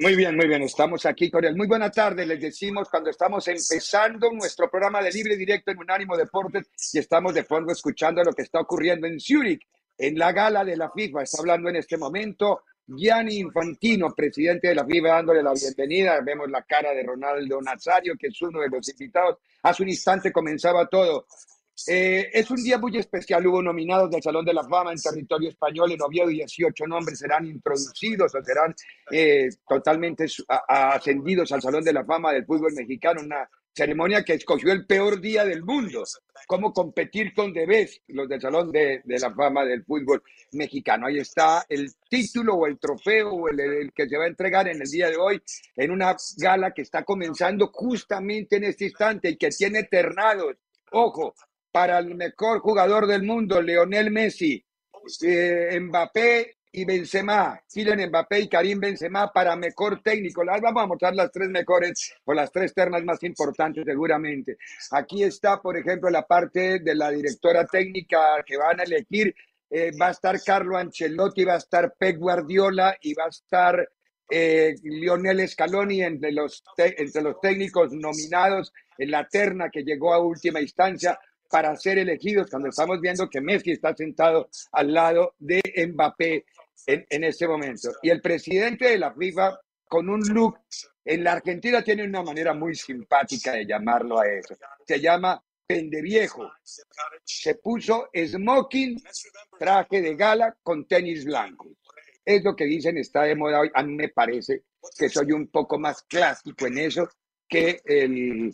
Muy bien, muy bien. Estamos aquí con él. Muy buena tarde. Les decimos cuando estamos empezando nuestro programa de libre directo en Unánimo Deportes y estamos de fondo escuchando lo que está ocurriendo en Zurich, en la gala de la FIFA. Está hablando en este momento Gianni Infantino, presidente de la FIFA, dándole la bienvenida. Vemos la cara de Ronaldo Nazario, que es uno de los invitados. Hace un instante comenzaba todo. Eh, es un día muy especial. Hubo nominados del Salón de la Fama en territorio español. En Oviedo, 18 nombres serán introducidos o serán eh, totalmente ascendidos al Salón de la Fama del fútbol mexicano. Una ceremonia que escogió el peor día del mundo. Cómo competir con Debes, los del Salón de, la Fama del fútbol mexicano. Ahí está el título o el trofeo o el, el, que se va a entregar en el día de hoy en una gala que está comenzando justamente en este instante y que tiene ternados. Ojo, para el mejor jugador del mundo, Leonel Messi, eh, Mbappé y Benzema, Kylian Mbappé y Karim Benzema para mejor técnico. Vamos a mostrar las tres mejores o las tres ternas más importantes seguramente. Aquí está, por ejemplo, la parte de la directora técnica que van a elegir. Eh, va a estar Carlo Ancelotti, va a estar Pep Guardiola y va a estar eh, Lionel Scaloni entre los, entre los técnicos nominados en la terna que llegó a última instancia para ser elegidos cuando estamos viendo que Messi está sentado al lado de Mbappé en, en este momento. Y el presidente de la FIFA, con un look, en la Argentina tiene una manera muy simpática de llamarlo a eso. Se llama pendeviejo. Se puso smoking, traje de gala con tenis blancos. Es lo que dicen, está de moda hoy. A mí me parece que soy un poco más clásico en eso que el,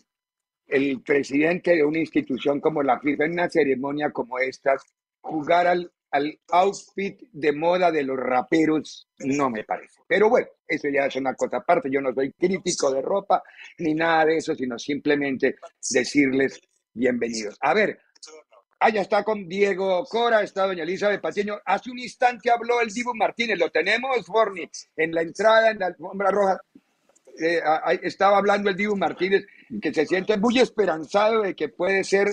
el presidente de una institución como la FIFA en una ceremonia como esta, jugar al, al outfit de moda de los raperos no me parece. Pero bueno, eso ya es una cosa aparte. Yo no soy crítico de ropa ni nada de eso, sino simplemente decirles bienvenidos. A ver, allá está con Diego Cora, está doña Elizabeth Patiño. Hace un instante habló el Dibu Martínez, lo tenemos, Forni, en la entrada, en la alfombra roja. Eh, estaba hablando el Dibu Martínez, que se siente muy esperanzado de que puede ser,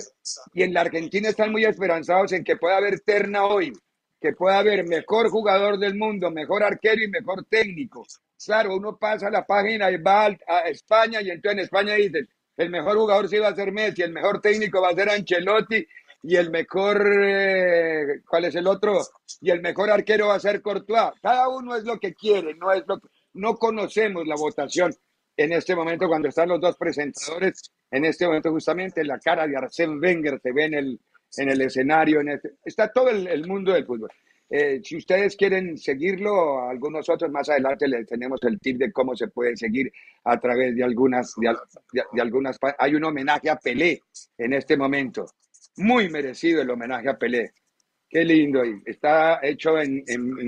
y en la Argentina están muy esperanzados en que pueda haber terna hoy, que pueda haber mejor jugador del mundo, mejor arquero y mejor técnico. Claro, uno pasa la página y va a España y entonces en España dicen, el mejor jugador sí va a ser Messi, el mejor técnico va a ser Ancelotti y el mejor, eh, ¿cuál es el otro? Y el mejor arquero va a ser Courtois. Cada uno es lo que quiere, no es lo que no conocemos la votación en este momento cuando están los dos presentadores. En este momento justamente la cara de Arsène Wenger se ve en el, en el escenario. En este, está todo el, mundo del fútbol. Eh, si ustedes quieren seguirlo, algunos otros más adelante les tenemos el tip de cómo se puede seguir a través de algunas, de, algunas. Hay un homenaje a Pelé en este momento. Muy merecido el homenaje a Pelé Qué lindo. Está hecho en,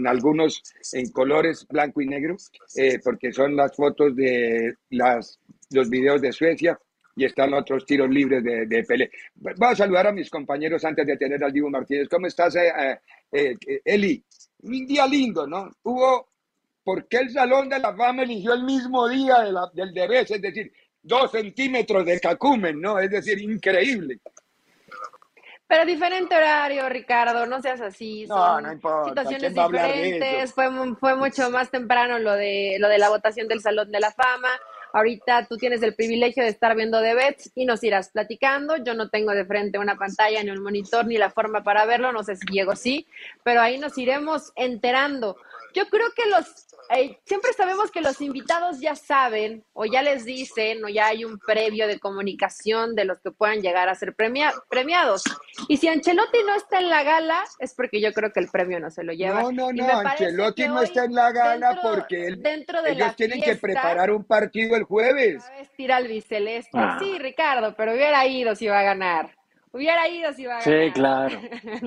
algunos en colores blanco y negro, eh, porque son las fotos de las, los videos de Suecia y están otros tiros libres de, de Pelé. Voy a saludar a mis compañeros antes de tener al Divo Martínez. ¿Cómo estás, eh, eh, Eli? Un día lindo, ¿no? Hubo, ¿por qué el Salón de la Fama eligió el mismo día de la, del debes? Es decir, dos centímetros de cacumen, ¿no? Es decir, increíble. Pero diferente horario, Ricardo, no seas así. no, no importa. Situaciones diferentes. Fue, fue mucho más temprano lo de, lo de la votación del Salón de la Fama. Ahorita tú tienes el privilegio de estar viendo de Bets y nos irás platicando. Yo no tengo de frente una pantalla, ni un monitor, ni la forma para verlo. No sé si Diego sí, pero ahí nos iremos enterando. Yo creo que los eh, siempre sabemos que los invitados ya saben o ya les dicen o ya hay un previo de comunicación de los que puedan llegar a ser premiados. Y si Ancelotti no está en la gala, es porque yo creo que el premio no se lo lleva. No, no, no, Ancelotti no está en la gala porque dentro de ellos tienen que preparar un partido el jueves. A vestir al biceleste. Ah. Sí, Ricardo, pero hubiera ido si va a ganar. Hubiera ido si va a ganar. Sí, claro,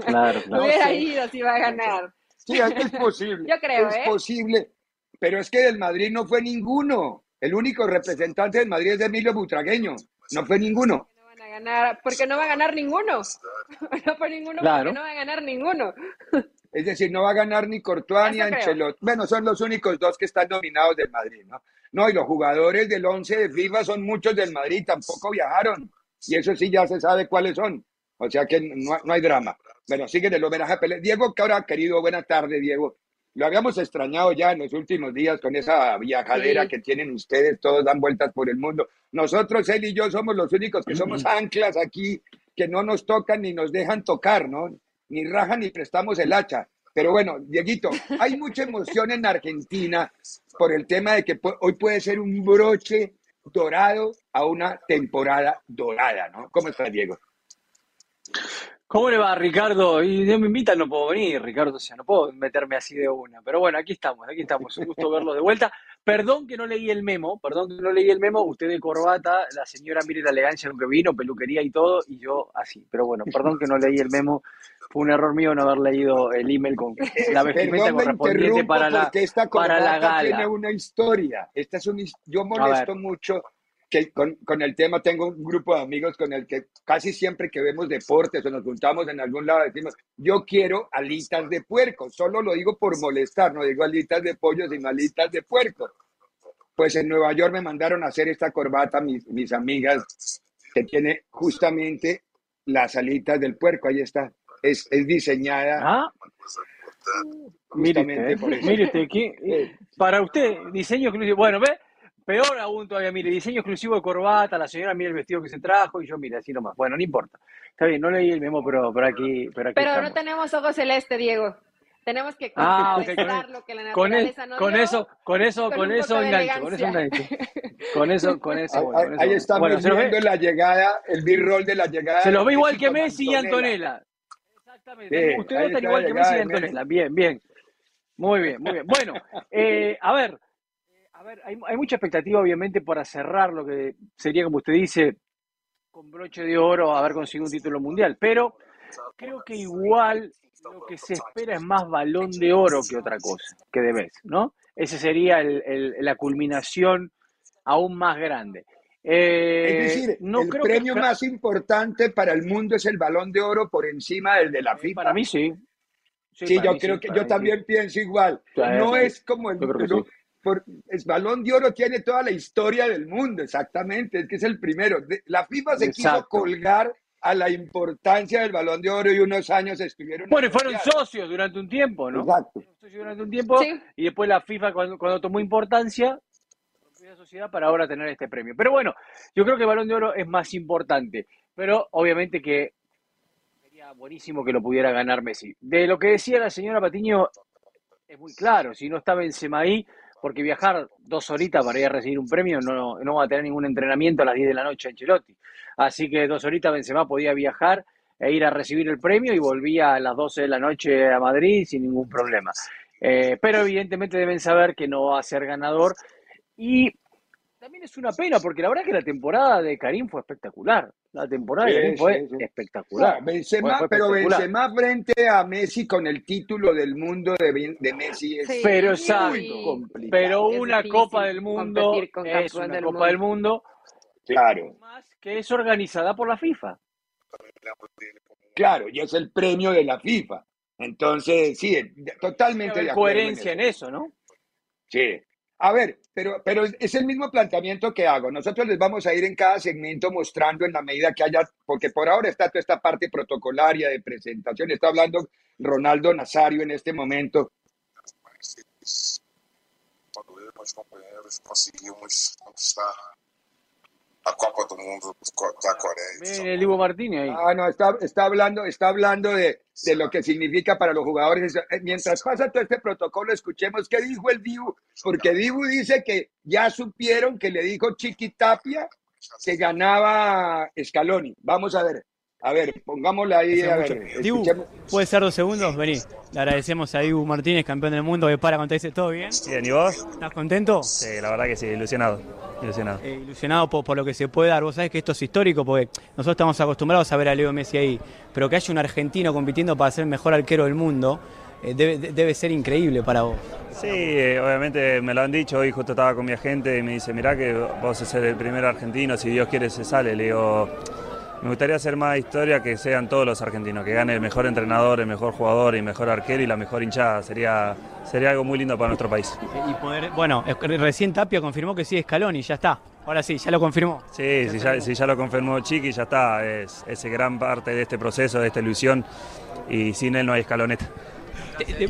claro. hubiera ido si va a ganar. Sí, es posible. yo creo, es ¿eh? posible pero es que del Madrid no fue ninguno. El único representante del Madrid es Emilio Butragueño. No fue ninguno. No van a ganar, porque no va a ganar ninguno. No fue ninguno, porque no va a ganar ninguno. Es decir, no va a ganar ni Courtois ni Ancelotti. Bueno, son los únicos dos que están dominados del Madrid, ¿no? No, y los jugadores del 11 de FIFA son muchos del Madrid, tampoco viajaron. Y eso sí ya se sabe cuáles son. O sea que no, no hay drama. Bueno, sigue el homenaje a Pelé. Diego, que ahora querido, buena tarde, Diego. Lo habíamos extrañado ya en los últimos días con esa viajadera que tienen ustedes, todos dan vueltas por el mundo. Nosotros, él y yo, somos los únicos que somos anclas aquí, que no nos tocan ni nos dejan tocar, ¿no? Ni rajan ni prestamos el hacha. Pero bueno, Dieguito, hay mucha emoción en Argentina por el tema de que hoy puede ser un broche dorado a una temporada dorada, ¿no? ¿Cómo estás, Diego? ¿Cómo le va, Ricardo? Y Dios me invita, no puedo venir, Ricardo, o sea, no puedo meterme así de una. Pero bueno, aquí estamos, aquí estamos. Un gusto verlo de vuelta. Perdón que no leí el memo, perdón que no leí el memo. Usted de corbata, la señora mire la elegancia con que vino, peluquería y todo, y yo así. Pero bueno, perdón que no leí el memo. Fue un error mío no haber leído el email con la vestimenta correspondiente para la, esta para la gala. tiene una historia. Esta es un, yo molesto mucho que con, con, el tema tengo un grupo de amigos con el que casi siempre que vemos deportes o nos juntamos en algún lado decimos, yo quiero alitas de puerco, solo lo digo por molestar, no digo alitas de pollo, sino alitas de puerco. Pues en Nueva York me mandaron a hacer esta corbata mis, mis amigas que tiene justamente las alitas del puerco, ahí está, es, es diseñada. Ah. Mire mire aquí, para usted, diseño exclusivo. Bueno, ve, Peor aún todavía, mire, diseño exclusivo de corbata, la señora mira el vestido que se trajo y yo, mire, así nomás. Bueno, no importa. Está bien, no leí el memo, pero, pero aquí. Pero, aquí pero no tenemos ojos celeste, Diego. Tenemos que ah, lo que la naturaleza con, no con eso, con eso, con, eso engancho, con eso engancho. Con eso, con eso. Ahí, ahí estamos bueno, viendo la llegada, el b-roll de la llegada. Se los ve igual que Messi y Antonella. Exactamente. Ustedes están igual que Messi y Antonella. Bien, bien. Muy bien, muy bien. Bueno, eh, a ver, a ver, hay, mucha expectativa, obviamente, para cerrar lo que sería, como usted dice, con broche de oro haber conseguido un título mundial. Pero creo que igual lo que se espera es más balón de oro que otra cosa, que debes, ¿no? Ese sería la culminación aún más grande. Eh, es decir, no el premio más importante para el mundo es el balón de oro por encima del de la FIFA. Para mí sí. Sí, yo creo que yo también pienso igual. No es como el, por, el balón de oro tiene toda la historia del mundo, exactamente, es que es el primero. La FIFA se quiso colgar a la importancia del balón de oro y unos años estuvieron. Bueno, fueron socios durante un tiempo, ¿no? Exacto. Socios durante un tiempo y después la FIFA, cuando, cuando tomó importancia, la sociedad para ahora tener este premio. Pero bueno, yo creo que el balón de oro es más importante, pero obviamente que sería buenísimo que lo pudiera ganar Messi. De lo que decía la señora Patiño, es muy claro, si no está Benzema ahí, porque viajar dos horitas para ir a recibir un premio no, no va a tener ningún entrenamiento a las 10 de la noche en Chelotti. Así que dos horitas Benzema podía viajar e ir a recibir el premio y volvía a las 12 de la noche a Madrid sin ningún problema. Eh, pero evidentemente deben saber que no va a ser ganador y También es una pena, porque la verdad que la temporada de Karim fue espectacular. La temporada de Karim fue espectacular. pero Benzema frente a Messi con el título del mundo de, de Messi es pero muy complicado. Pero una Copa del Mundo es una Copa del Mundo. Claro. Más que es organizada por la FIFA. Claro, y es el premio de la FIFA. Entonces, sí, totalmente de coherencia en eso, ¿no? Sí. A ver, pero, pero es el mismo planteamiento que hago. Nosotros les vamos a ir en cada segmento mostrando en la medida que haya, porque por ahora está toda esta parte protocolaria de presentación. Está hablando Ronaldo Nazario en este momento. compañeros conseguimos conquistar la Copa del Mundo de Corea. el Ivo Martínez ahí. Ah, no, está, está hablando, está hablando de, de, lo que significa para los jugadores. Eh, mientras pasa todo este protocolo, escuchemos qué dijo el Dibu, porque Dibu dice que ya supieron que le dijo Chiqui Tapia que ganaba Scaloni. Vamos a ver. A ver, pongámosla ahí. A ver, Dibu, ¿puede ser dos segundos? Vení. Le agradecemos a Dibu Martínez, campeón del mundo, que para cuando dice todo bien. Bien, ¿y vos? ¿Estás contento? Sí, la verdad que sí, ilusionado. Ilusionado. Eh, ilusionado por, lo que se puede dar. Vos sabés que esto es histórico porque nosotros estamos acostumbrados a ver a Leo Messi ahí, pero que haya un argentino compitiendo para ser el mejor arquero del mundo. Eh, debe, ser increíble para vos. Sí, eh, obviamente me lo han dicho, hoy justo estaba con mi agente y me dice, mirá que vos sos el primer argentino, si Dios quiere se sale. Le digo, me gustaría hacer más historia que sean todos los argentinos, que gane el mejor entrenador, el mejor jugador y mejor arquero y la mejor hinchada. Sería, sería algo muy lindo para nuestro país. Y poder, bueno, recién Tapia confirmó que sí es Scaloni, ya está. Ahora sí, ya lo confirmó. Sí, si ya, ya, lo confirmó Chiqui, ya está. Es, es gran parte de este proceso, de esta ilusión. Y sin él no hay escaloneta.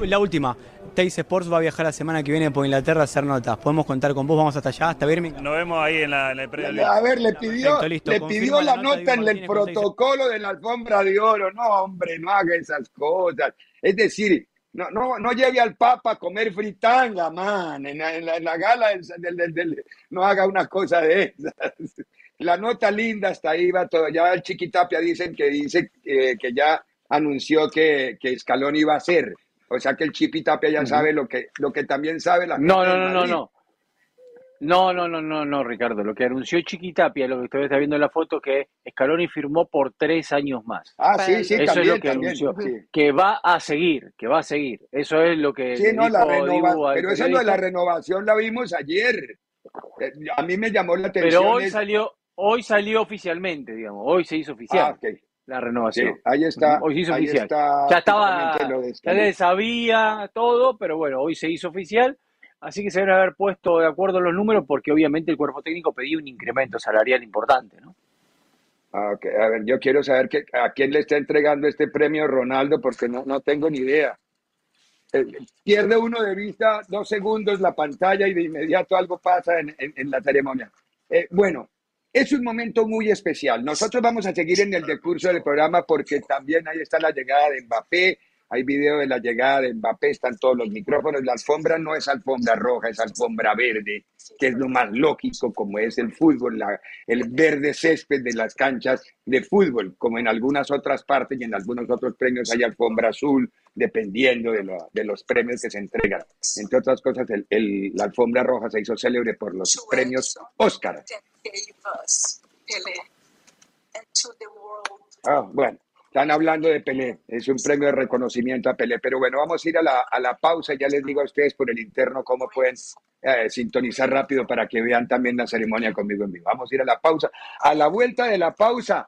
La última, Teis Sports va a viajar la semana que viene por Inglaterra a hacer notas. Podemos contar con vos, vamos hasta allá, hasta Birmingham. Nos vemos ahí en, la, el predio. A ver, le pidió, le pidió la, nota, en el protocolo de la alfombra de oro. No, hombre, no haga esas cosas. Es decir, no, no, no lleve al Papa a comer fritanga, man, en la, gala del, no haga una cosa de esas. La nota linda hasta ahí va todo. Ya el Chiquitapia dicen que dice que ya anunció que, que Scaloni iba a ser. O sea que el Chipi Tapia ya sabe lo que, lo que también sabe la No, no, no, no, no. No, no, no, no, no, Ricardo. Lo que anunció Chiquitapia, lo que usted está viendo en la foto, que Scaloni firmó por tres años más. Ah, sí, sí, Eso también, es lo que anunció. Que va a seguir, que va a seguir. Eso es lo que. Sí, no, la renovación. Pero eso de la renovación la vimos ayer. Eh, a mí me llamó la atención. Pero hoy salió, hoy salió oficialmente, digamos. Hoy se hizo oficial. Ah, okay la renovación. ahí está. Hoy se hizo oficial. ya estaba, ya le sabía todo, pero bueno, hoy se hizo oficial. Así que se deben haber puesto de acuerdo los números porque obviamente el cuerpo técnico pedía un incremento salarial importante, ¿no? Ah, A ver, yo quiero saber que, a quién le está entregando este premio Ronaldo porque no, no tengo ni idea. Eh, pierde uno de vista dos segundos la pantalla y de inmediato algo pasa en, en, la ceremonia. Eh, bueno, es un momento muy especial. Nosotros vamos a seguir en el decurso del programa porque también ahí está la llegada de Mbappé, hay video de la llegada de Mbappé, están todos los micrófonos. La alfombra no es alfombra roja, es alfombra verde, que es lo más lógico como es el fútbol, el verde césped de las canchas de fútbol, como en algunas otras partes y en algunos otros premios hay alfombra azul, dependiendo de, de los premios que se entregan. Entre otras cosas, el, la alfombra roja se hizo célebre por los premios Oscar. Ah, bueno. Están hablando de Pelé, es un premio de reconocimiento a Pelé, pero bueno, vamos a ir a la, a la pausa, ya les digo a ustedes por el interno cómo pueden eh, sintonizar rápido para que vean también la ceremonia conmigo en vivo. Vamos a ir a la pausa. A la vuelta de la pausa,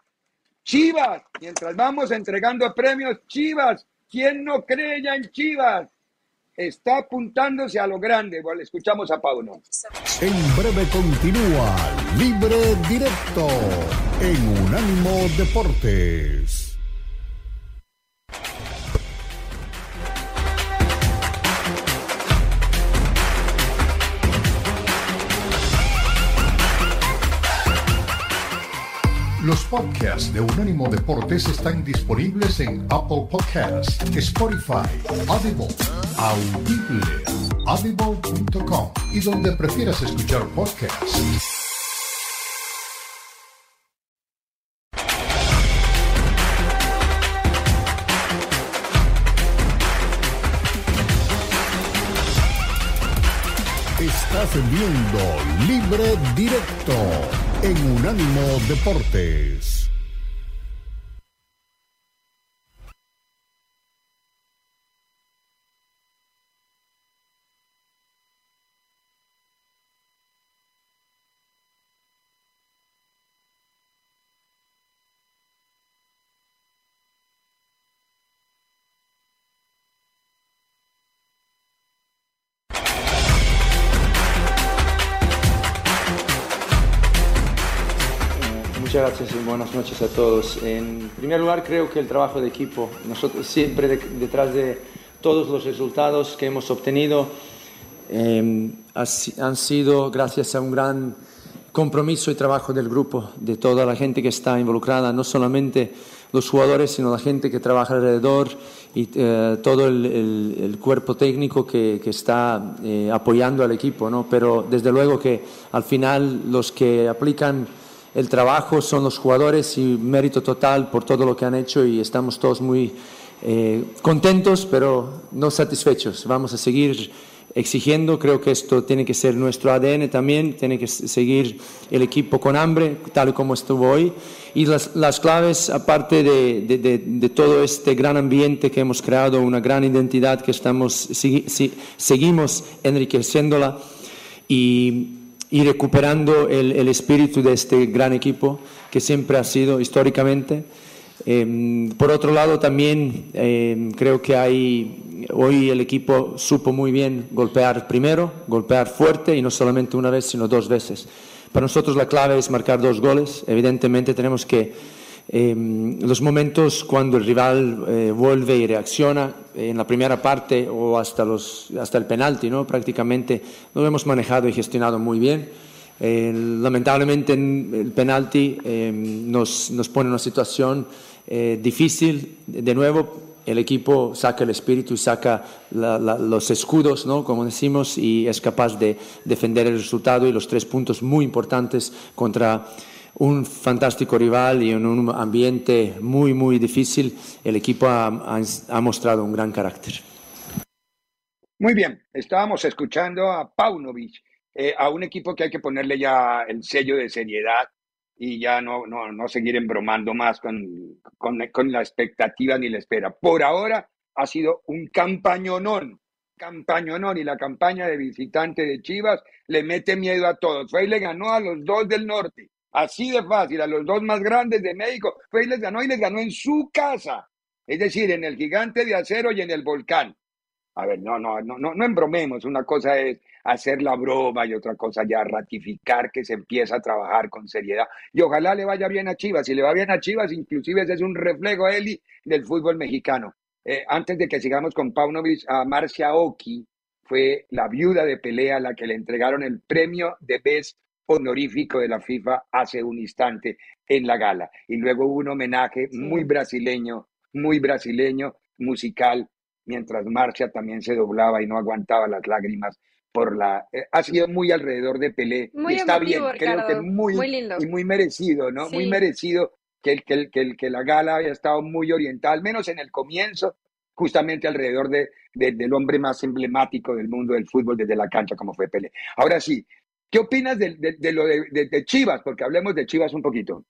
Chivas, mientras vamos entregando premios, Chivas, ¿quién no cree ya en Chivas? Está apuntándose a lo grande. Bueno, escuchamos a Pauno. En breve continúa Libre Directo en Unánimo Deportes. Los podcasts de Unánimo Deportes están disponibles en Apple Podcasts, Spotify, Audible, Audible, audible.com y donde prefieras escuchar podcasts. Estás viendo Libre Directo en Unánimo Deportes. Buenas noches a todos. En primer lugar, creo que el trabajo de equipo, nosotros siempre detrás de todos los resultados que hemos obtenido, em, han sido gracias a un gran compromiso y trabajo del grupo, de toda la gente que está involucrada, no solamente los jugadores, sino la gente que trabaja alrededor y eh, todo el, cuerpo técnico que, está eh, apoyando al equipo. ¿no? Pero desde luego que al final los que aplican el trabajo, son los jugadores y mérito total por todo lo que han hecho y estamos todos muy eh, contentos, pero no satisfechos. Vamos a seguir exigiendo, creo que esto tiene que ser nuestro ADN también, tiene que seguir el equipo con hambre, tal como estuvo hoy. Y las, las claves, aparte de, de, de, todo este gran ambiente que hemos creado, una gran identidad que estamos, seguimos enriqueciéndola y y recuperando el, el, espíritu de este gran equipo que siempre ha sido históricamente. Em, por otro lado, también em, creo que hay, hoy el equipo supo muy bien golpear primero, golpear fuerte y no solamente una vez, sino dos veces. Para nosotros la clave es marcar dos goles. Evidentemente tenemos que Em, los momentos cuando el rival eh, vuelve y reacciona en la primera parte o hasta, los, hasta el penalti, ¿no? prácticamente lo hemos manejado y gestionado muy bien. Eh, lamentablemente el penalti em, nos, nos, pone en una situación eh, difícil. De nuevo, el equipo saca el espíritu y saca los escudos, ¿no? como decimos, y es capaz de defender el resultado y los tres puntos muy importantes contra un fantástico rival y en un ambiente muy, muy difícil, el equipo ha, mostrado un gran carácter. Muy bien, estábamos escuchando a Paunovic, eh, a un equipo que hay que ponerle ya el sello de seriedad y ya no, no, no seguir embromando más con, con, con la expectativa ni la espera. Por ahora ha sido un campañonón, campañonón y la campaña de visitante de Chivas le mete miedo a todos. Fue y le ganó a los dos del norte Así de fácil, a los dos más grandes de México. Fue y les ganó y les ganó en su casa. Es decir, en el gigante de acero y en el volcán. A ver, no, no, no, no, no embromemos. Una cosa es hacer la broma y otra cosa ya ratificar que se empieza a trabajar con seriedad. Y ojalá le vaya bien a Chivas. Si le va bien a Chivas, inclusive ese es un reflejo, Eli, del fútbol mexicano. Eh, antes de que sigamos con Paunovic, a Marcia Oki fue la viuda de pelea a la que le entregaron el premio de Best honorífico de la FIFA hace un instante en la gala. Y luego hubo un homenaje muy brasileño, muy brasileño, musical, mientras Marcia también se doblaba y no aguantaba las lágrimas por la... Eh, ha sido muy alrededor de Pelé. Muy y está bien, creo que muy, lindo. y muy merecido, ¿no? Muy merecido que, el, que, el, que, la gala haya estado muy orientada, al menos en el comienzo, justamente alrededor de, del hombre más emblemático del mundo del fútbol desde la cancha, como fue Pelé. Ahora sí, ¿Qué opinas de, lo de, Chivas? Porque hablemos de Chivas un poquito.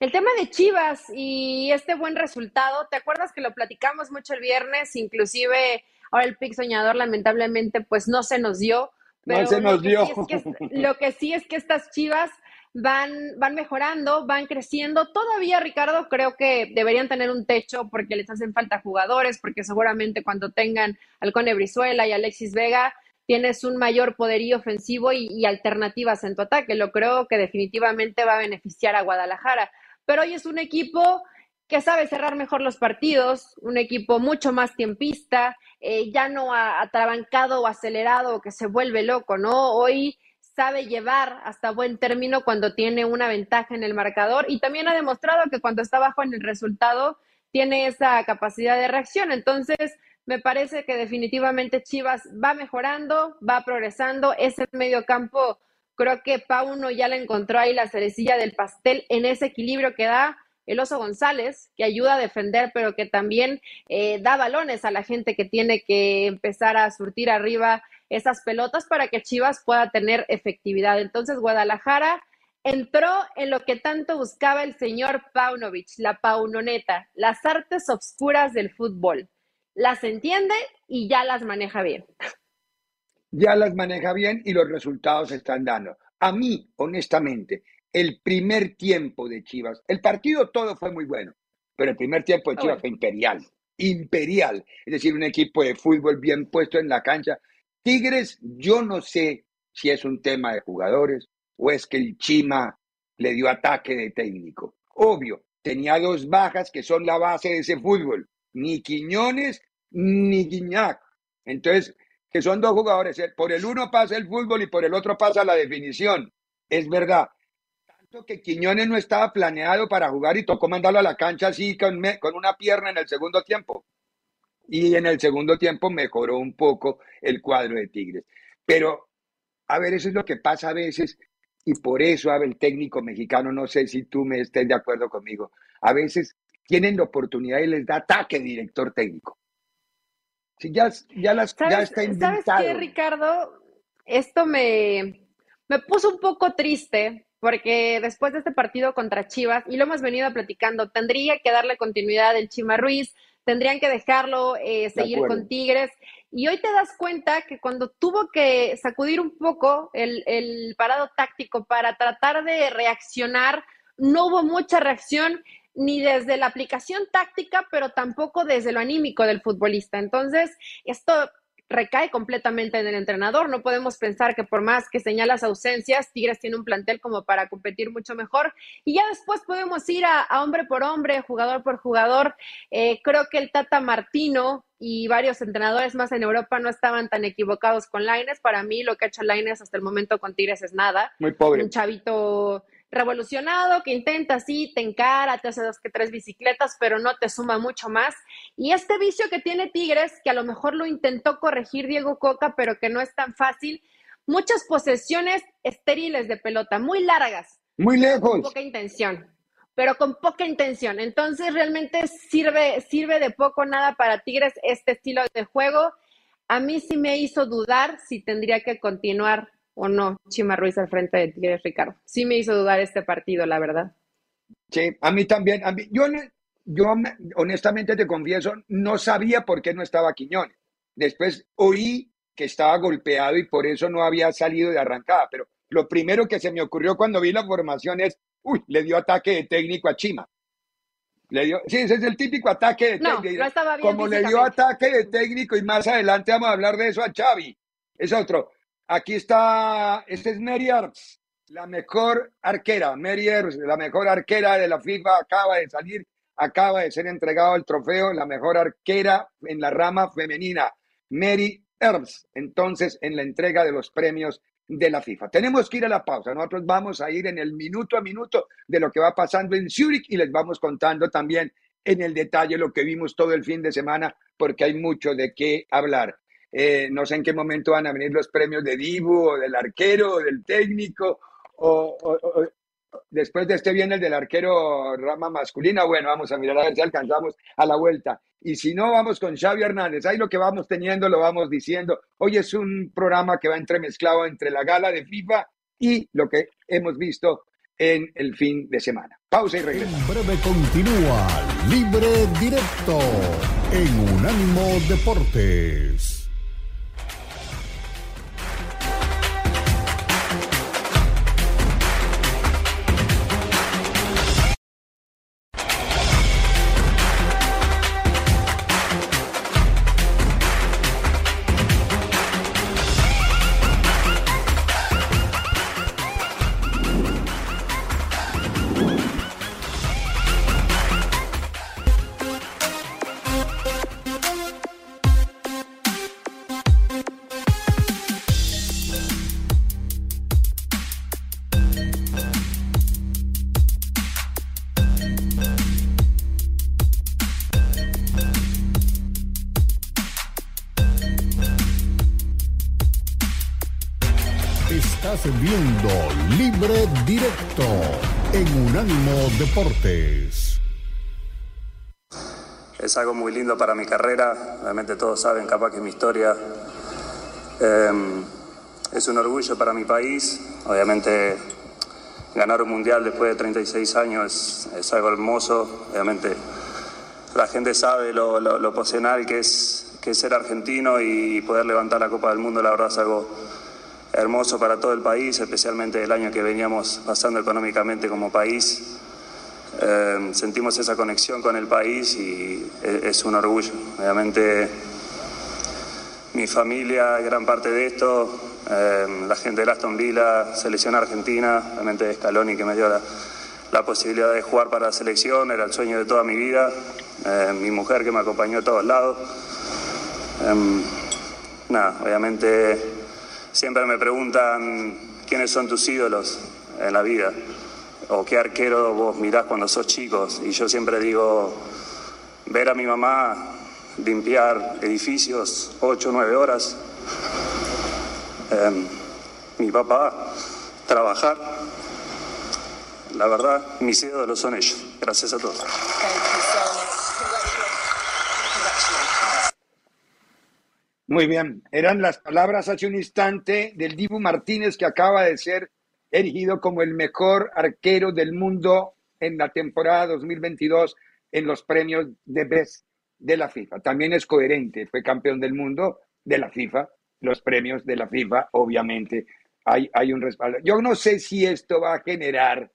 El tema de Chivas y este buen resultado, ¿te acuerdas que lo platicamos mucho el viernes? Inclusive ahora el pick soñador lamentablemente pues no se nos dio. no se nos dio. lo que sí es que estas Chivas van, van mejorando, van creciendo. Todavía, Ricardo, creo que deberían tener un techo porque les hacen falta jugadores, porque seguramente cuando tengan al Cone Brizuela y Alexis Vega, tienes un mayor poderío ofensivo y, alternativas en tu ataque. Lo creo que definitivamente va a beneficiar a Guadalajara. Pero hoy es un equipo que sabe cerrar mejor los partidos, un equipo mucho más tiempista, eh, ya no atrabancado o acelerado que se vuelve loco, ¿no? Hoy sabe llevar hasta buen término cuando tiene una ventaja en el marcador y también ha demostrado que cuando está bajo en el resultado tiene esa capacidad de reacción. Entonces, me parece que definitivamente Chivas va mejorando, va progresando. Ese medio campo, creo que Pauno ya le encontró ahí la cerecilla del pastel en ese equilibrio que da el Oso González, que ayuda a defender, pero que también eh, da balones a la gente que tiene que empezar a surtir arriba esas pelotas para que Chivas pueda tener efectividad. Entonces, Guadalajara entró en lo que tanto buscaba el señor Paunovic, la paunoneta, las artes obscuras del fútbol. Las entiende y ya las maneja bien. Ya las maneja bien y los resultados se están dando. A mí, honestamente, el primer tiempo de Chivas, el partido todo fue muy bueno, pero el primer tiempo de Chivas fue imperial, imperial, es decir, un equipo de fútbol bien puesto en la cancha. Tigres, yo no sé si es un tema de jugadores o es que el Chima le dio ataque de técnico. Obvio, tenía dos bajas que son la base de ese fútbol, ni Quiñones ni Guiñac. Entonces, que son dos jugadores, por el uno pasa el fútbol y por el otro pasa la definición. Es verdad, que Quiñones no estaba planeado para jugar y tocó mandarlo a la cancha así con, una pierna en el segundo tiempo. Y en el segundo tiempo mejoró un poco el cuadro de Tigres. Pero, a ver, eso es lo que pasa a veces y por eso, a el técnico mexicano, no sé si tú me estés de acuerdo conmigo, a veces tienen la oportunidad y les da ataque director técnico. Si ya, ya, las, ya está inventado. ¿Sabes qué, Ricardo? Esto me, me puso un poco triste porque después de este partido contra Chivas, y lo hemos venido platicando, tendría que darle continuidad el Chima Ruiz, tendrían que dejarlo eh, seguir con Tigres. Y hoy te das cuenta que cuando tuvo que sacudir un poco el, el parado táctico para tratar de reaccionar, no hubo mucha reacción ni desde la aplicación táctica, pero tampoco desde lo anímico del futbolista. Entonces, esto recae completamente en el entrenador. No podemos pensar que por más que señalas ausencias, Tigres tiene un plantel como para competir mucho mejor. Y ya después podemos ir a, hombre por hombre, jugador por jugador. Eh, creo que el Tata Martino y varios entrenadores más en Europa no estaban tan equivocados con Laines. Para mí, lo que ha hecho Laines hasta el momento con Tigres es nada. Muy pobre. Un chavito revolucionado que intenta así, te encara, te hace dos que tres bicicletas, pero no te suma mucho más. Y este vicio que tiene Tigres, que a lo mejor lo intentó corregir Diego Coca, pero que no es tan fácil, muchas posesiones estériles de pelota, muy largas. Muy lejos. Con poca intención, pero con poca intención. Entonces realmente sirve, sirve de poco nada para Tigres este estilo de juego. A mí sí me hizo dudar si tendría que continuar o no Chima Ruiz al frente de Tigres, Ricardo. Sí me hizo dudar este partido, la verdad. Sí, a mí también. A mí, yo, yo honestamente te confieso, no sabía por qué no estaba Quiñones. Después oí que estaba golpeado y por eso no había salido de arrancada. Pero lo primero que se me ocurrió cuando vi la formación es, uy, le dio ataque de técnico a Chima. Le dio, sí, ese es el típico ataque de técnico. No estaba bien Como le dio ataque de técnico y más adelante vamos a hablar de eso a Xavi. Es otro. Aquí está, este es Mary Earps, la mejor arquera. Mary Earps, la mejor arquera de la FIFA, acaba de salir, acaba de ser entregado el trofeo, la mejor arquera en la rama femenina. Mary Earps, entonces, en la entrega de los premios de la FIFA. Tenemos que ir a la pausa. Nosotros vamos a ir en el minuto a minuto de lo que va pasando en Zurich y les vamos contando también en el detalle lo que vimos todo el fin de semana, porque hay mucho de qué hablar. Eh, no sé en qué momento van a venir los premios de Dibu o del arquero o del técnico o, después de este viene el del arquero rama masculina. Bueno, vamos a mirar a ver si alcanzamos a la vuelta. Y si no, vamos con Xavi Hernández. Ahí lo que vamos teniendo lo vamos diciendo. Hoy es un programa que va entremezclado entre la gala de FIFA y lo que hemos visto en el fin de semana. Pausa y regreso. En breve continúa Libre Directo en Unánimo Deportes. Viendo Libre Directo en Unánimo Deportes. Es algo muy lindo para mi carrera, realmente todos saben capaz que mi historia Em, es un orgullo para mi país. Obviamente ganar un mundial después de 36 años es, algo hermoso. Obviamente la gente sabe lo, lo, que es, ser argentino y poder levantar la Copa del Mundo, la verdad es algo hermoso para todo el país, especialmente el año que veníamos pasando económicamente como país. Em, sentimos esa conexión con el país y es, es un orgullo. Obviamente mi familia, gran parte de esto, eh, la gente de Aston Villa, selección argentina, realmente Scaloni que me dio la, posibilidad de jugar para la selección, era el sueño de toda mi vida, eh, mi mujer que me acompañó a todos lados. Em, nada, obviamente siempre me preguntan quiénes son tus ídolos en la vida o qué arquero vos mirás cuando sos chicos y yo siempre digo ver a mi mamá limpiar edificios ocho o 9 horas. Em, mi papá, trabajar. La verdad, mis ídolos son ellos. Gracias a todos. Muy bien, eran las palabras hace un instante del Dibu Martínez que acaba de ser erigido como el mejor arquero del mundo en la temporada 2022 en los premios de Best de la FIFA. También es coherente, fue campeón del mundo de la FIFA, los premios de la FIFA, obviamente hay, hay un respaldo. Yo no sé si esto va a generar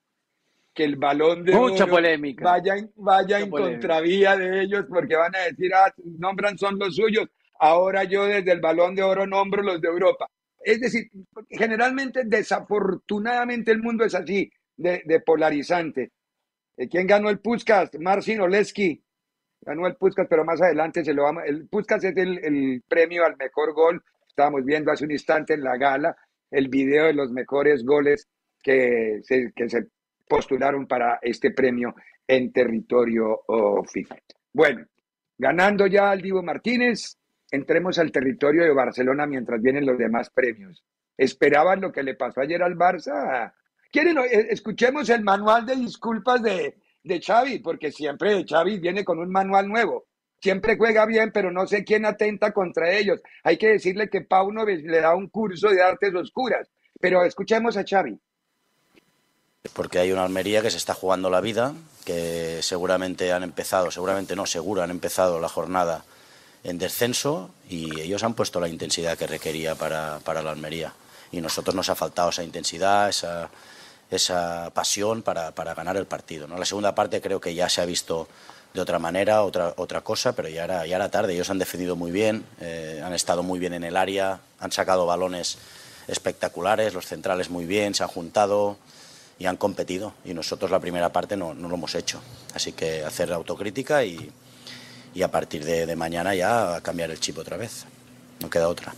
que el balón de Mucha polémica. vaya, vaya en contravía de ellos porque van a decir, ah, nombran son los suyos, ahora yo desde el balón de oro nombro los de Europa. Es decir, generalmente, desafortunadamente, el mundo es así, de, polarizante. Eh, ¿Quién ganó el Puskas? Marcin Oleski, ganó el Puskas, pero más adelante se lo vamos. El Puskas es el, premio al mejor gol. Estábamos viendo hace un instante en la gala el video de los mejores goles que se, postularon para este premio en territorio FIFA. Bueno, ganando ya al Divo Martínez, entremos al territorio de Barcelona mientras vienen los demás premios. ¿Esperaban lo que le pasó ayer al Barça? ¿Quieren? Eh, escuchemos el manual de disculpas de, de porque siempre Xavi viene con un manual nuevo. Siempre juega bien, pero no sé quién atenta contra ellos. Hay que decirle que Pauno le da un curso de artes oscuras. Pero escuchemos a Xavi. Porque hay una Almería que se está jugando la vida, que seguramente han empezado, seguramente no, seguro han empezado la jornada en descenso y ellos han puesto la intensidad que requería para, para la Almería. Y nosotros nos ha faltado esa intensidad, esa, esa pasión para, para, ganar el partido. ¿no? La segunda parte creo que ya se ha visto de otra manera, otra, otra cosa, pero ya era, ya era tarde. Ellos han defendido muy bien, eh, han estado muy bien en el área, han sacado balones espectaculares, los centrales muy bien, se han juntado y han competido. Y nosotros la primera parte no, no lo hemos hecho. Así que hacer autocrítica y, y a partir de, de mañana ya cambiar el chip otra vez. No queda otra.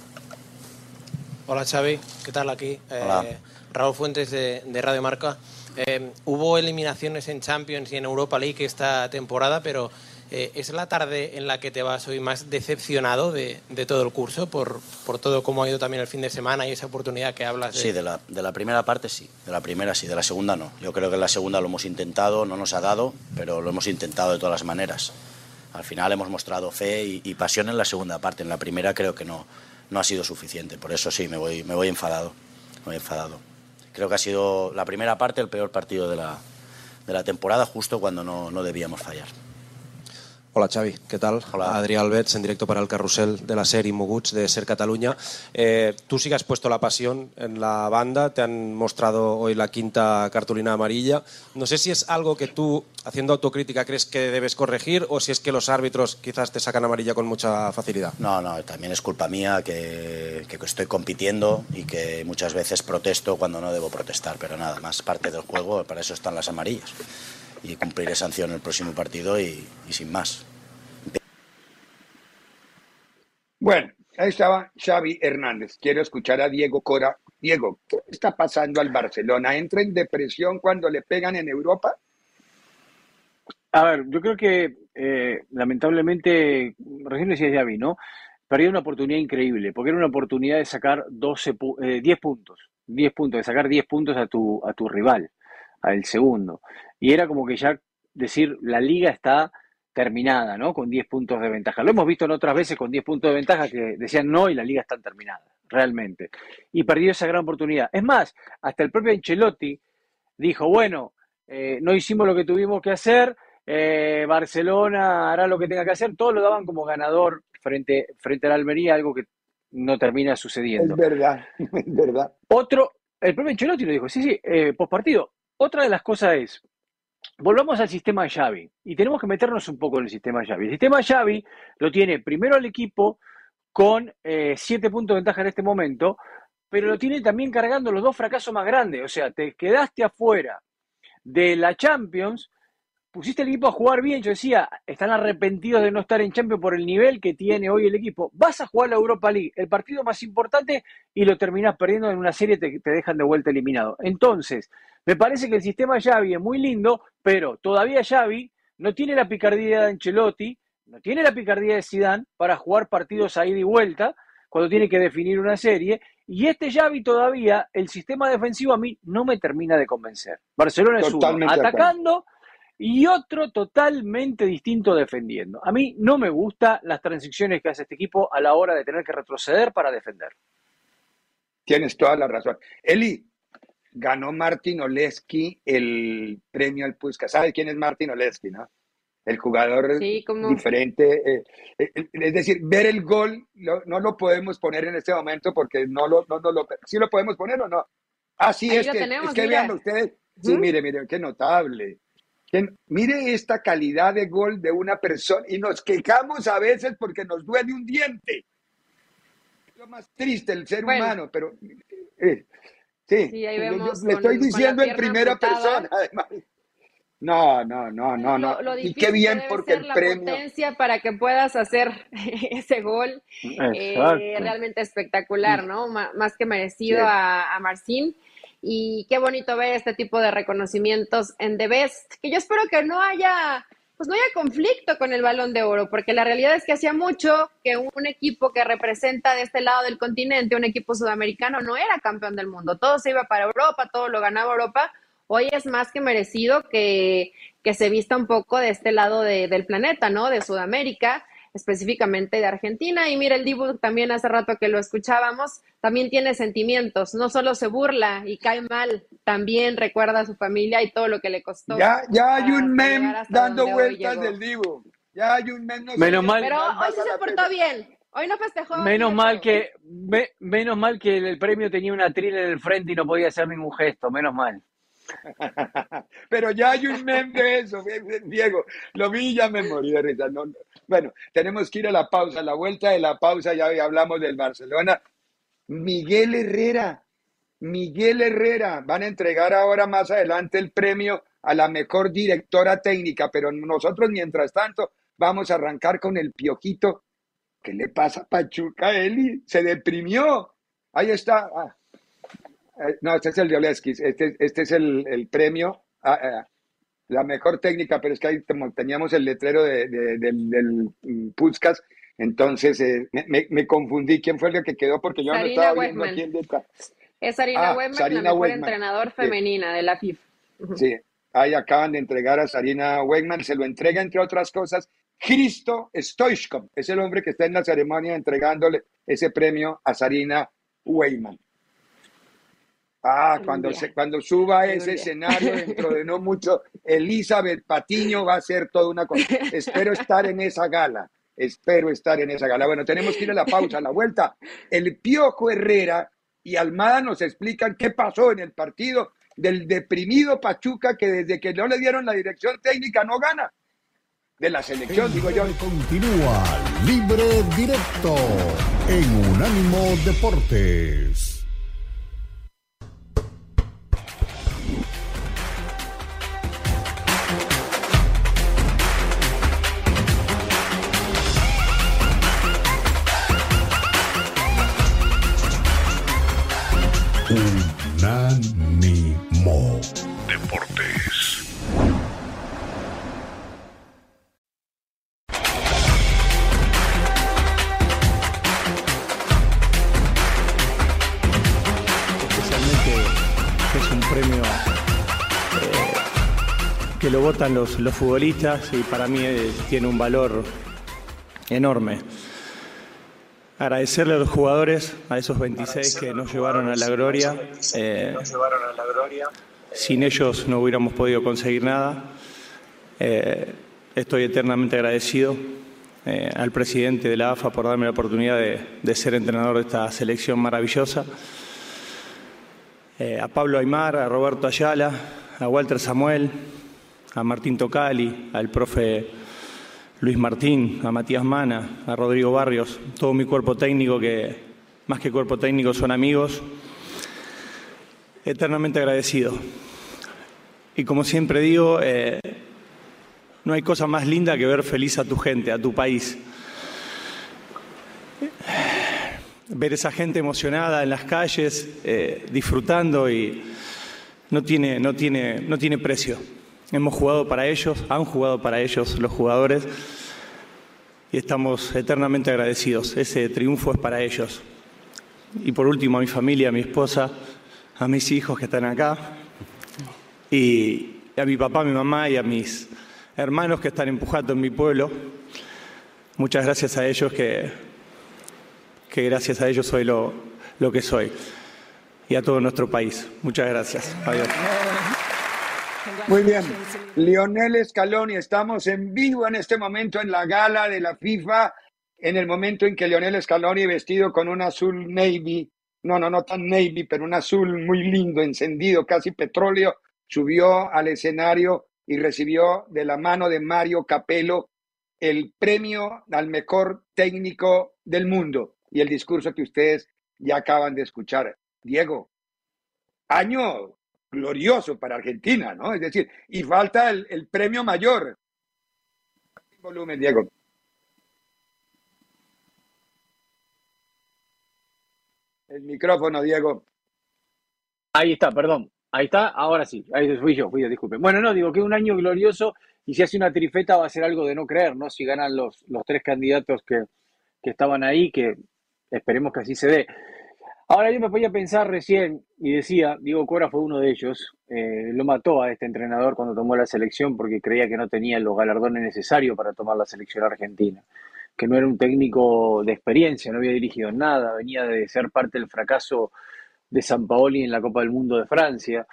Hola Xavi, ¿qué tal aquí? Hola. Eh, Raúl Fuentes de, Radio Marca. Eh, hubo eliminaciones en Champions y en Europa League esta temporada, pero eh, ¿es la tarde en la que te vas hoy más decepcionado de, todo el curso por, por, todo cómo ha ido también el fin de semana y esa oportunidad que hablas? Sí, de la, de la primera parte sí, de la primera sí, de la segunda no. Yo creo que en la segunda lo hemos intentado, no nos ha dado, pero lo hemos intentado de todas las maneras. Al final hemos mostrado fe y, pasión en la segunda parte, en la primera creo que no, no ha sido suficiente, por eso sí, me voy, me voy enfadado, me voy enfadado. Creo que ha sido la primera parte el peor partido de la, de la temporada, justo cuando no, no debíamos fallar. Hola Xavi, ¿qué tal? Hola. Adrián Albets en directo para el carrusel de la serie Moguts de Ser Cataluña. Eh, tú sí que has puesto la pasión en la banda, te han mostrado hoy la quinta cartulina amarilla. No sé si es algo que tú, haciendo autocrítica, crees que debes corregir o si es que los árbitros quizás te sacan amarilla con mucha facilidad. No, no, también es culpa mía que, que estoy compitiendo y que muchas veces protesto cuando no debo protestar, pero nada más parte del juego, para eso están las amarillas y cumpliré sanción el próximo partido y, sin más. Bueno, ahí estaba Xavi Hernández. Quiero escuchar a Diego Cora. Diego, ¿qué está pasando al Barcelona? ¿Entra en depresión cuando le pegan en Europa? A ver, yo creo que eh, lamentablemente, recién decía Xavi, ¿no? Perdió una oportunidad increíble, porque era una oportunidad de sacar 12, 10 eh, puntos, 10 puntos, de sacar 10 puntos a tu, a tu rival al segundo. Y era como que ya decir, la liga está terminada, ¿no? Con 10 puntos de ventaja. Lo hemos visto en otras veces con 10 puntos de ventaja que decían no y la liga está terminada. realmente. Y perdió esa gran oportunidad. Es más, hasta el propio Ancelotti dijo, bueno, eh, no hicimos lo que tuvimos que hacer, eh, Barcelona hará lo que tenga que hacer, todos lo daban como ganador frente, frente a la Almería, algo que no termina sucediendo. Es verdad, es verdad. Otro, el propio Ancelotti lo dijo, sí, sí, eh, partido. Otra de las cosas es, volvamos al sistema Xavi y tenemos que meternos un poco en el sistema Xavi. El sistema Xavi lo tiene primero el equipo con eh, siete puntos de ventaja en este momento, pero lo tiene también cargando los dos fracasos más grandes. O sea, te quedaste afuera de la Champions, pusiste el equipo a jugar bien. Yo decía, están arrepentidos de no estar en Champions por el nivel que tiene hoy el equipo. Vas a jugar la Europa League, el partido más importante, y lo terminas perdiendo en una serie, te, te dejan de vuelta eliminado. Entonces, me parece que el sistema Xavi es muy lindo, pero todavía Xavi no tiene la picardía de Ancelotti, no tiene la picardía de Zidane para jugar partidos a ida y vuelta cuando tiene que definir una serie. Y este Xavi todavía, el sistema defensivo a mí no me termina de convencer. Barcelona es uno atacando y otro totalmente distinto defendiendo. A mí no me gustan las transiciones que hace este equipo a la hora de tener que retroceder para defender. Tienes toda la razón. Eli, ganó Martin Oleski el premio al Puskas. ¿Sabes quién es Martin Oleski, no? El jugador diferente. Eh, eh, eh, es decir, ver el gol no lo podemos poner en este momento porque no lo, no, lo. ¿Sí lo podemos poner o no? Ah, sí, es que, es que vean ustedes. Sí, mire, mire, qué notable. Mire esta calidad de gol de una persona y nos quejamos a veces porque nos duele un diente. Es lo más triste el ser humano, pero Sí, ahí vemos le estoy diciendo en primera persona, además. No, no, no, no, no. Lo, y qué bien porque el la premio. potencia para que puedas hacer ese gol eh, realmente espectacular, ¿no? más que merecido a, a Marcín. Y qué bonito ver este tipo de reconocimientos en The Best, que yo espero que no haya pues no haya conflicto con el balón de oro, porque la realidad es que hacía mucho que un equipo que representa de este lado del continente, un equipo sudamericano, no era campeón del mundo. Todo se iba para Europa, todo lo ganaba Europa. Hoy es más que merecido que, que se vista un poco de este lado del planeta, ¿no? De Sudamérica específicamente de Argentina. Y mira, el Dibu también hace rato que lo escuchábamos, también tiene sentimientos, no solo se burla y cae mal, también recuerda a su familia y todo lo que le costó. Ya, ya hay un meme dando vueltas del Dibu. Ya hay un meme. menos mal. Pero hoy sí se portó bien. Hoy no festejó. Menos mal que menos mal que el, premio tenía una trila en el frente y no podía hacer ningún gesto, menos mal. Pero ya hay un meme de eso, Diego. Lo vi y ya me morí de risa. No, bueno, tenemos que ir a la pausa. A la vuelta de la pausa ya hablamos del Barcelona. Miguel Herrera, Miguel Herrera, van a entregar ahora más adelante el premio a la mejor directora técnica, pero nosotros mientras tanto vamos a arrancar con el piojito. ¿Qué le pasa a Pachuca, Eli? Se deprimió. Ahí está. Ah. Eh, no, este es el de. Este, este es el, premio. a... Ah, ah, la mejor técnica, pero es que ahí teníamos el letrero de, del, mm, Puskas, entonces eh, me, confundí quién fue el que quedó porque yo no estaba viendo quién Es Sarina ah, la mejor entrenador femenina de la FIFA. Sí, ahí acaban de entregar a Sarina Wegman, se lo entrega entre otras cosas Cristo Stoichkov, es el hombre que está en la ceremonia entregándole ese premio a Sarina Wegman. Ah, cuando, se, cuando suba a ese escenario dentro de no mucho, Elizabeth Patiño va a ser toda una cosa. Espero estar en esa gala. Espero estar en esa gala. Bueno, tenemos que ir a la pausa, a la vuelta. El Piojo Herrera y Almada nos explican qué pasó en el partido del deprimido Pachuca que desde que no le dieron la dirección técnica no gana. De la selección, digo yo. Continúa libre directo en Unánimo Deportes. Votan los, futbolistas y para mí eh, tiene un valor enorme. agradecerle a los jugadores, a esos 26 que nos llevaron a la gloria. Eh, sin ellos no hubiéramos podido conseguir nada. Eh, estoy eternamente agradecido al presidente de la AFA por darme la oportunidad de, ser entrenador de esta selección maravillosa. a Pablo Aymar, a Roberto Ayala, a Walter Samuel, a Martín Tocali, al profe Luis Martín, a Matías Mana, a Rodrigo Barrios, todo mi cuerpo técnico que más que cuerpo técnico son amigos, eternamente agradecido. Y como siempre digo, eh, no hay cosa más linda que ver feliz a tu gente, a tu país. Ver esa gente emocionada en las calles, eh, disfrutando y no tiene, no, tiene, no tiene precio. Hemos jugado para ellos, han jugado para ellos los jugadores y estamos eternamente agradecidos. Ese triunfo es para ellos. Y por último a mi familia, a mi esposa, a mis hijos que están acá y a mi papá, a mi mamá y a mis hermanos que están empujando en mi pueblo. Muchas gracias a ellos que, que gracias a ellos soy lo, lo que soy y a todo nuestro país. Muchas gracias. Adiós. Muy bien. Lionel Scaloni, estamos en vivo en este momento en la gala de la FIFA, en el momento en que Lionel Scaloni, vestido con un azul navy, no, no, no tan navy, pero un azul muy lindo, encendido, casi petróleo, subió al escenario y recibió de la mano de Mario Capello el premio al mejor técnico del mundo y el discurso que ustedes ya acaban de escuchar. Diego, año glorioso para Argentina, ¿no? Es decir, y falta el, premio mayor. Volumen, Diego. El micrófono, Diego. Ahí está, perdón. Ahí está, ahora sí. Ahí fui yo, fui yo, disculpen. Bueno, no, digo que un año glorioso y si hace una trifeta va a ser algo de no creer, ¿no? Si ganan los, los tres candidatos que, que estaban ahí, que esperemos que así se dé. Ahora yo me podía pensar recién y decía, Diego Cora fue uno de ellos, eh, lo mató a este entrenador cuando tomó la selección porque creía que no tenía los galardones necesarios para tomar la selección argentina, que no era un técnico de experiencia, no había dirigido nada, venía de ser parte del fracaso de San Paoli en la Copa del Mundo de Francia,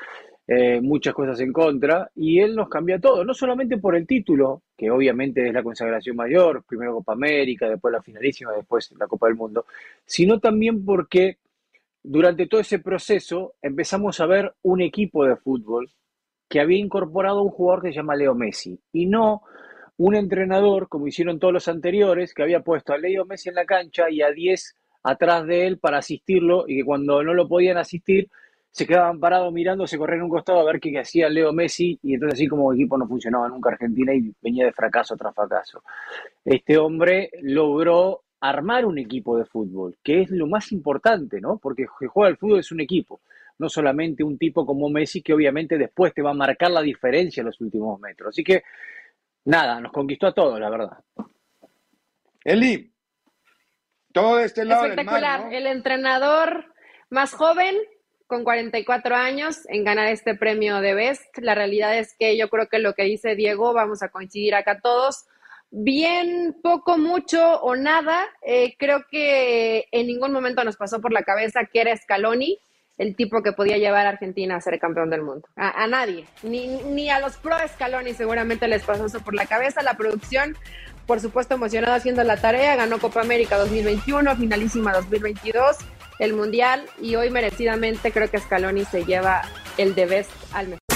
eh, muchas cosas en contra, y él nos cambia todo, no solamente por el título, que obviamente es la consagración mayor, primero Copa América, después la finalísima, después la Copa del Mundo, sino también porque durante todo ese proceso empezamos a ver un equipo de fútbol que había incorporado un jugador que se llama Leo Messi y no un entrenador, como hicieron todos los anteriores, que había puesto a Leo Messi en la cancha y a 10 atrás de él para asistirlo y que cuando no lo podían asistir se quedaban parados mirando, se corrían un costado a ver qué, hacía Leo Messi y entonces así como equipo no funcionaba nunca Argentina y venía de fracaso tras fracaso. Este hombre logró armar un equipo de fútbol, que es lo más importante, ¿no? Porque juega el fútbol es un equipo, no solamente un tipo como Messi que obviamente después te va a marcar la diferencia en los últimos metros. Así que, nada, nos conquistó a todos, la verdad. Eli, todo este lado Espectacular. El entrenador más joven, con 44 años, en ganar este premio de Best. La realidad es que yo creo que lo que dice Diego, vamos a coincidir acá todos bien, poco, mucho o nada. Eh, creo que en ningún momento nos pasó por la cabeza que era Scaloni el tipo que podía llevar a Argentina a ser campeón del mundo. A, nadie, ni, ni, a los pro Scaloni seguramente les pasó eso por la cabeza. La producción, por supuesto, emocionada haciendo la tarea, ganó Copa América 2021, finalísima 2022, el Mundial y hoy merecidamente creo que Scaloni se lleva el de best al mejor.